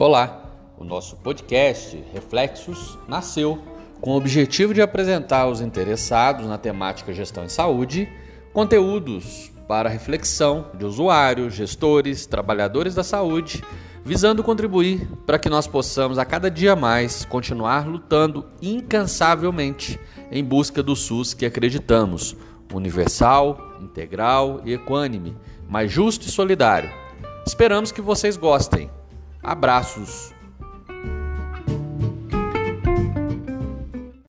Olá, o nosso podcast Reflexos nasceu com o objetivo de apresentar aos interessados na temática gestão em saúde conteúdos para reflexão de usuários, gestores, trabalhadores da saúde, visando contribuir para que nós possamos a cada dia mais continuar lutando incansavelmente em busca do SUS que acreditamos, universal, integral e equânime, mais justo e solidário. Esperamos que vocês gostem. Abraços